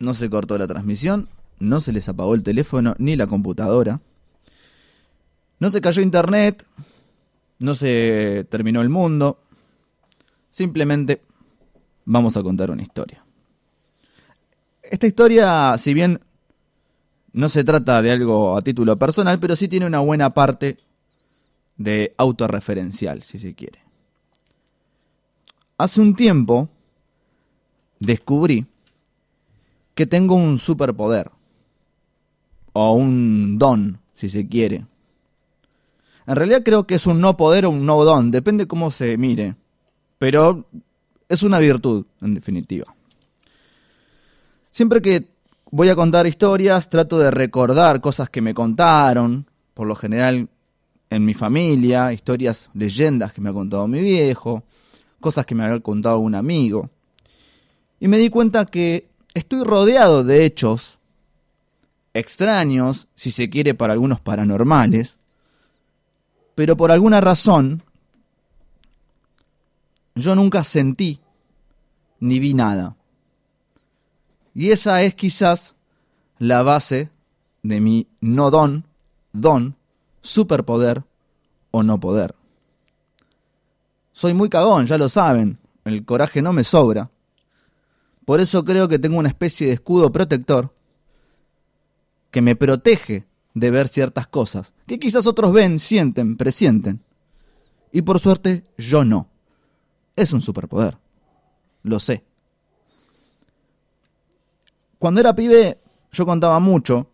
no se cortó la transmisión, no se les apagó el teléfono ni la computadora. No se cayó internet, no se terminó el mundo. Simplemente vamos a contar una historia. Esta historia, si bien no se trata de algo a título personal, pero sí tiene una buena parte de autorreferencial, si se quiere. Hace un tiempo descubrí que tengo un superpoder, o un don, si se quiere. En realidad creo que es un no poder o un no don, depende cómo se mire, pero es una virtud, en definitiva. Siempre que voy a contar historias, trato de recordar cosas que me contaron, por lo general en mi familia, historias, leyendas que me ha contado mi viejo, cosas que me ha contado un amigo. Y me di cuenta que estoy rodeado de hechos extraños, si se quiere para algunos paranormales, pero por alguna razón yo nunca sentí ni vi nada. Y esa es quizás la base de mi no don, don, superpoder o no poder. Soy muy cagón, ya lo saben, el coraje no me sobra. Por eso creo que tengo una especie de escudo protector que me protege de ver ciertas cosas que quizás otros ven, sienten, presienten. Y por suerte yo no. Es un superpoder. Lo sé. Cuando era pibe, yo contaba mucho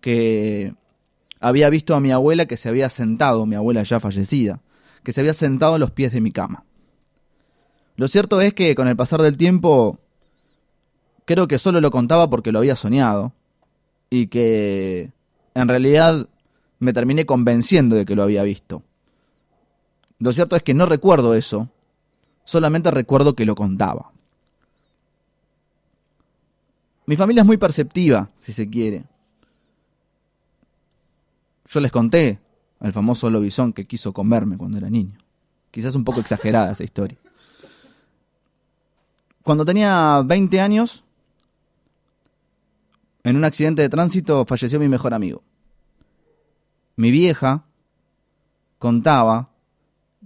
que había visto a mi abuela que se había sentado, mi abuela ya fallecida, que se había sentado en los pies de mi cama. Lo cierto es que con el pasar del tiempo, creo que solo lo contaba porque lo había soñado, y que en realidad me terminé convenciendo de que lo había visto. Lo cierto es que no recuerdo eso, solamente recuerdo que lo contaba. Mi familia es muy perceptiva, si se quiere. Yo les conté al famoso lobizón que quiso comerme cuando era niño. Quizás un poco exagerada esa historia. Cuando tenía 20 años, en un accidente de tránsito falleció mi mejor amigo. Mi vieja contaba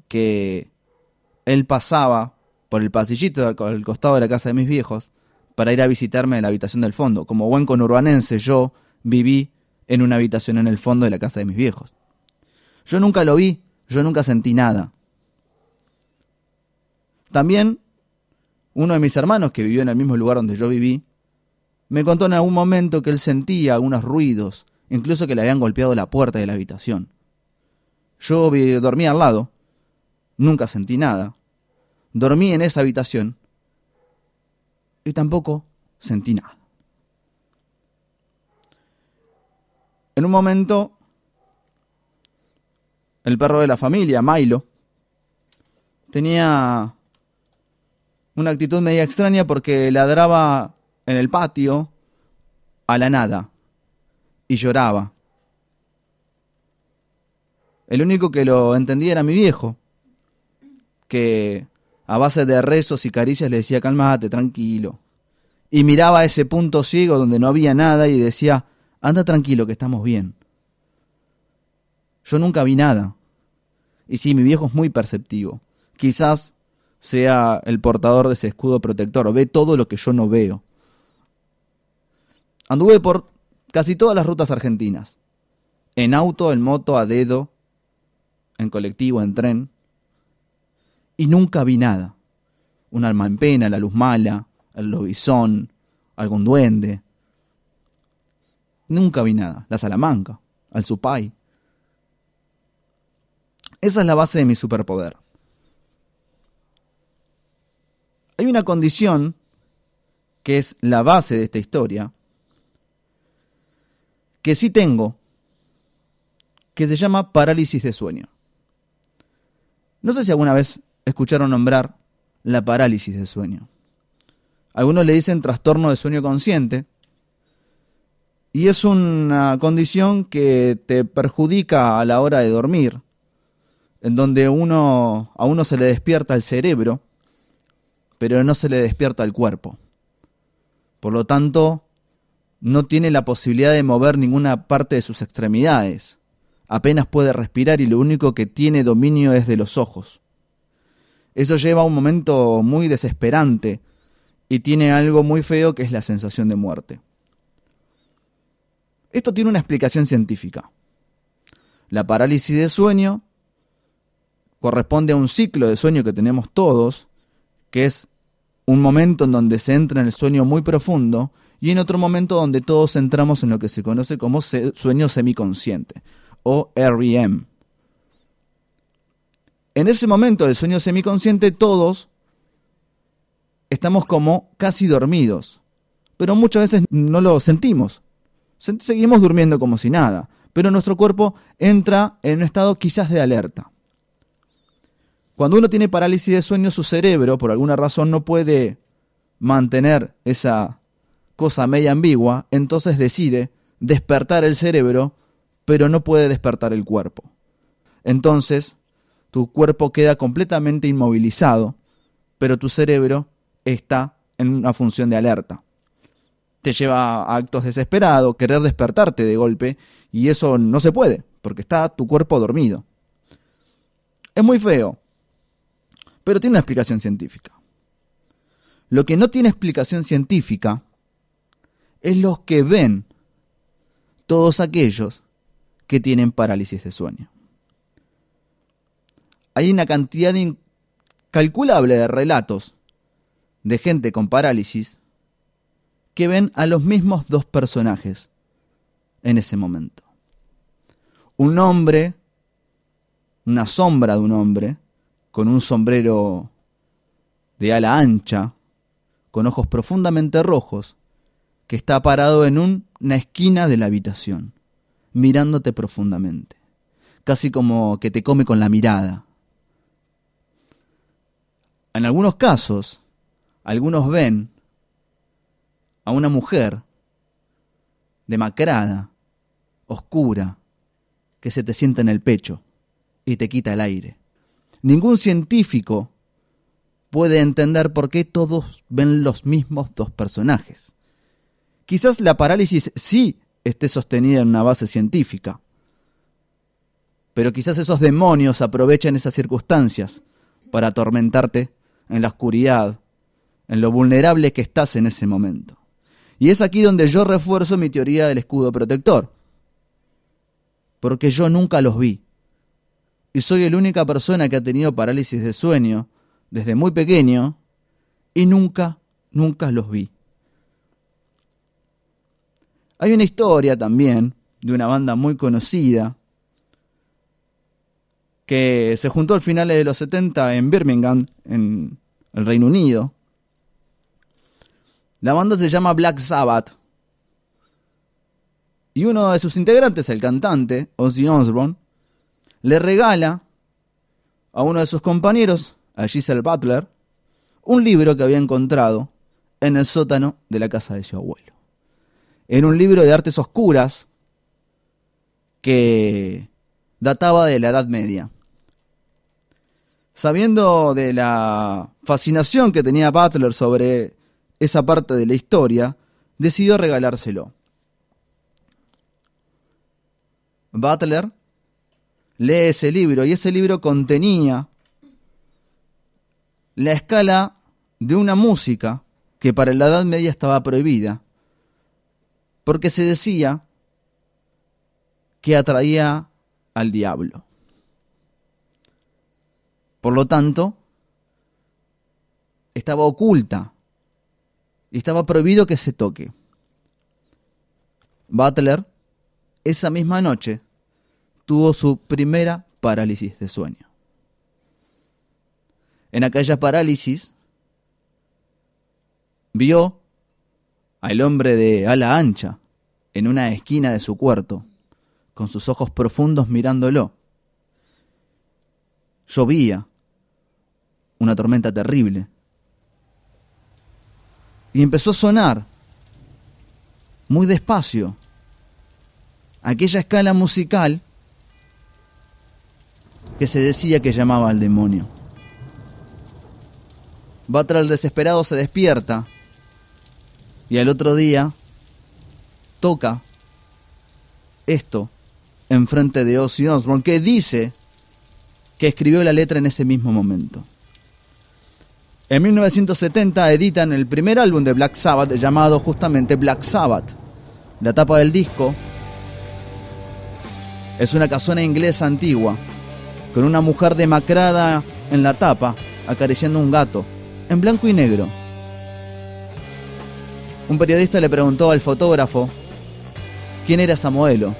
que él pasaba por el pasillito al costado de la casa de mis viejos para ir a visitarme en la habitación del fondo. Como buen conurbanense, yo viví en una habitación en el fondo de la casa de mis viejos. Yo nunca lo vi, yo nunca sentí nada. También uno de mis hermanos que vivió en el mismo lugar donde yo viví, me contó en algún momento que él sentía algunos ruidos, incluso que le habían golpeado la puerta de la habitación. Yo dormía al lado, nunca sentí nada. Dormí en esa habitación y tampoco sentí nada. En un momento, el perro de la familia, Milo, tenía una actitud media extraña porque ladraba en el patio a la nada y lloraba. El único que lo entendía era mi viejo, que a base de rezos y caricias le decía, calmate, tranquilo. Y miraba ese punto ciego donde no había nada y decía, anda tranquilo, que estamos bien. Yo nunca vi nada. Y sí, mi viejo es muy perceptivo. Quizás sea el portador de ese escudo protector, ve todo lo que yo no veo. Anduve por casi todas las rutas argentinas. En auto, en moto, a dedo, en colectivo, en tren y nunca vi nada. Un alma en pena, la luz mala, el lobizón, algún duende. Nunca vi nada. La Salamanca, al Supay. Esa es la base de mi superpoder. Hay una condición que es la base de esta historia, que sí tengo, que se llama parálisis de sueño. No sé si alguna vez escucharon nombrar la parálisis de sueño. Algunos le dicen trastorno de sueño consciente. Y es una condición que te perjudica a la hora de dormir, en donde uno, a uno se le despierta el cerebro, pero no se le despierta el cuerpo. Por lo tanto, no tiene la posibilidad de mover ninguna parte de sus extremidades. Apenas puede respirar y lo único que tiene dominio es de los ojos. Eso lleva a un momento muy desesperante y tiene algo muy feo que es la sensación de muerte. Esto tiene una explicación científica. La parálisis de sueño corresponde a un ciclo de sueño que tenemos todos, que es un momento en donde se entra en el sueño muy profundo y en otro momento donde todos entramos en lo que se conoce como sueño semiconsciente o REM. En ese momento del sueño semiconsciente todos estamos como casi dormidos, pero muchas veces no lo sentimos. Seguimos durmiendo como si nada, pero nuestro cuerpo entra en un estado quizás de alerta. Cuando uno tiene parálisis de sueño, su cerebro, por alguna razón, no puede mantener esa cosa media ambigua, entonces decide despertar el cerebro, pero no puede despertar el cuerpo. Entonces, tu cuerpo queda completamente inmovilizado, pero tu cerebro está en una función de alerta. Te lleva a actos desesperados, querer despertarte de golpe, y eso no se puede, porque está tu cuerpo dormido. Es muy feo, pero tiene una explicación científica. Lo que no tiene explicación científica es los que ven todos aquellos que tienen parálisis de sueño. Hay una cantidad incalculable de relatos de gente con parálisis que ven a los mismos dos personajes en ese momento. Un hombre, una sombra de un hombre, con un sombrero de ala ancha, con ojos profundamente rojos, que está parado en una esquina de la habitación, mirándote profundamente, casi como que te come con la mirada. En algunos casos, algunos ven a una mujer demacrada, oscura, que se te sienta en el pecho y te quita el aire. Ningún científico puede entender por qué todos ven los mismos dos personajes. Quizás la parálisis sí esté sostenida en una base científica, pero quizás esos demonios aprovechen esas circunstancias para atormentarte en la oscuridad, en lo vulnerable que estás en ese momento. Y es aquí donde yo refuerzo mi teoría del escudo protector, porque yo nunca los vi y soy la única persona que ha tenido parálisis de sueño desde muy pequeño y nunca, nunca los vi. Hay una historia también de una banda muy conocida que se juntó al final de los 70 en Birmingham, en el Reino Unido. La banda se llama Black Sabbath. Y uno de sus integrantes, el cantante, Ozzy Osbourne, le regala a uno de sus compañeros, a Giselle Butler, un libro que había encontrado en el sótano de la casa de su abuelo. Era un libro de artes oscuras que databa de la Edad Media. Sabiendo de la fascinación que tenía Butler sobre esa parte de la historia, decidió regalárselo. Butler lee ese libro y ese libro contenía la escala de una música que para la Edad Media estaba prohibida, porque se decía que atraía al diablo. Por lo tanto, estaba oculta y estaba prohibido que se toque. Butler, esa misma noche, tuvo su primera parálisis de sueño. En aquella parálisis vio al hombre de ala ancha en una esquina de su cuarto, con sus ojos profundos mirándolo. Llovía, una tormenta terrible, y empezó a sonar muy despacio aquella escala musical que se decía que llamaba al demonio. Batra el desesperado se despierta y al otro día toca esto en frente de Ozzy Osbourne, que dice que escribió la letra en ese mismo momento. En 1970 editan el primer álbum de Black Sabbath llamado justamente Black Sabbath. La tapa del disco es una casona inglesa antigua, con una mujer demacrada en la tapa, acariciando un gato, en blanco y negro. Un periodista le preguntó al fotógrafo quién era esa modelo,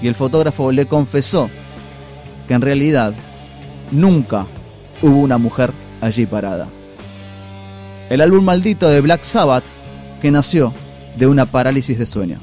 y el fotógrafo le confesó que en realidad nunca hubo una mujer allí parada. El álbum maldito de Black Sabbath que nació de una parálisis de sueño.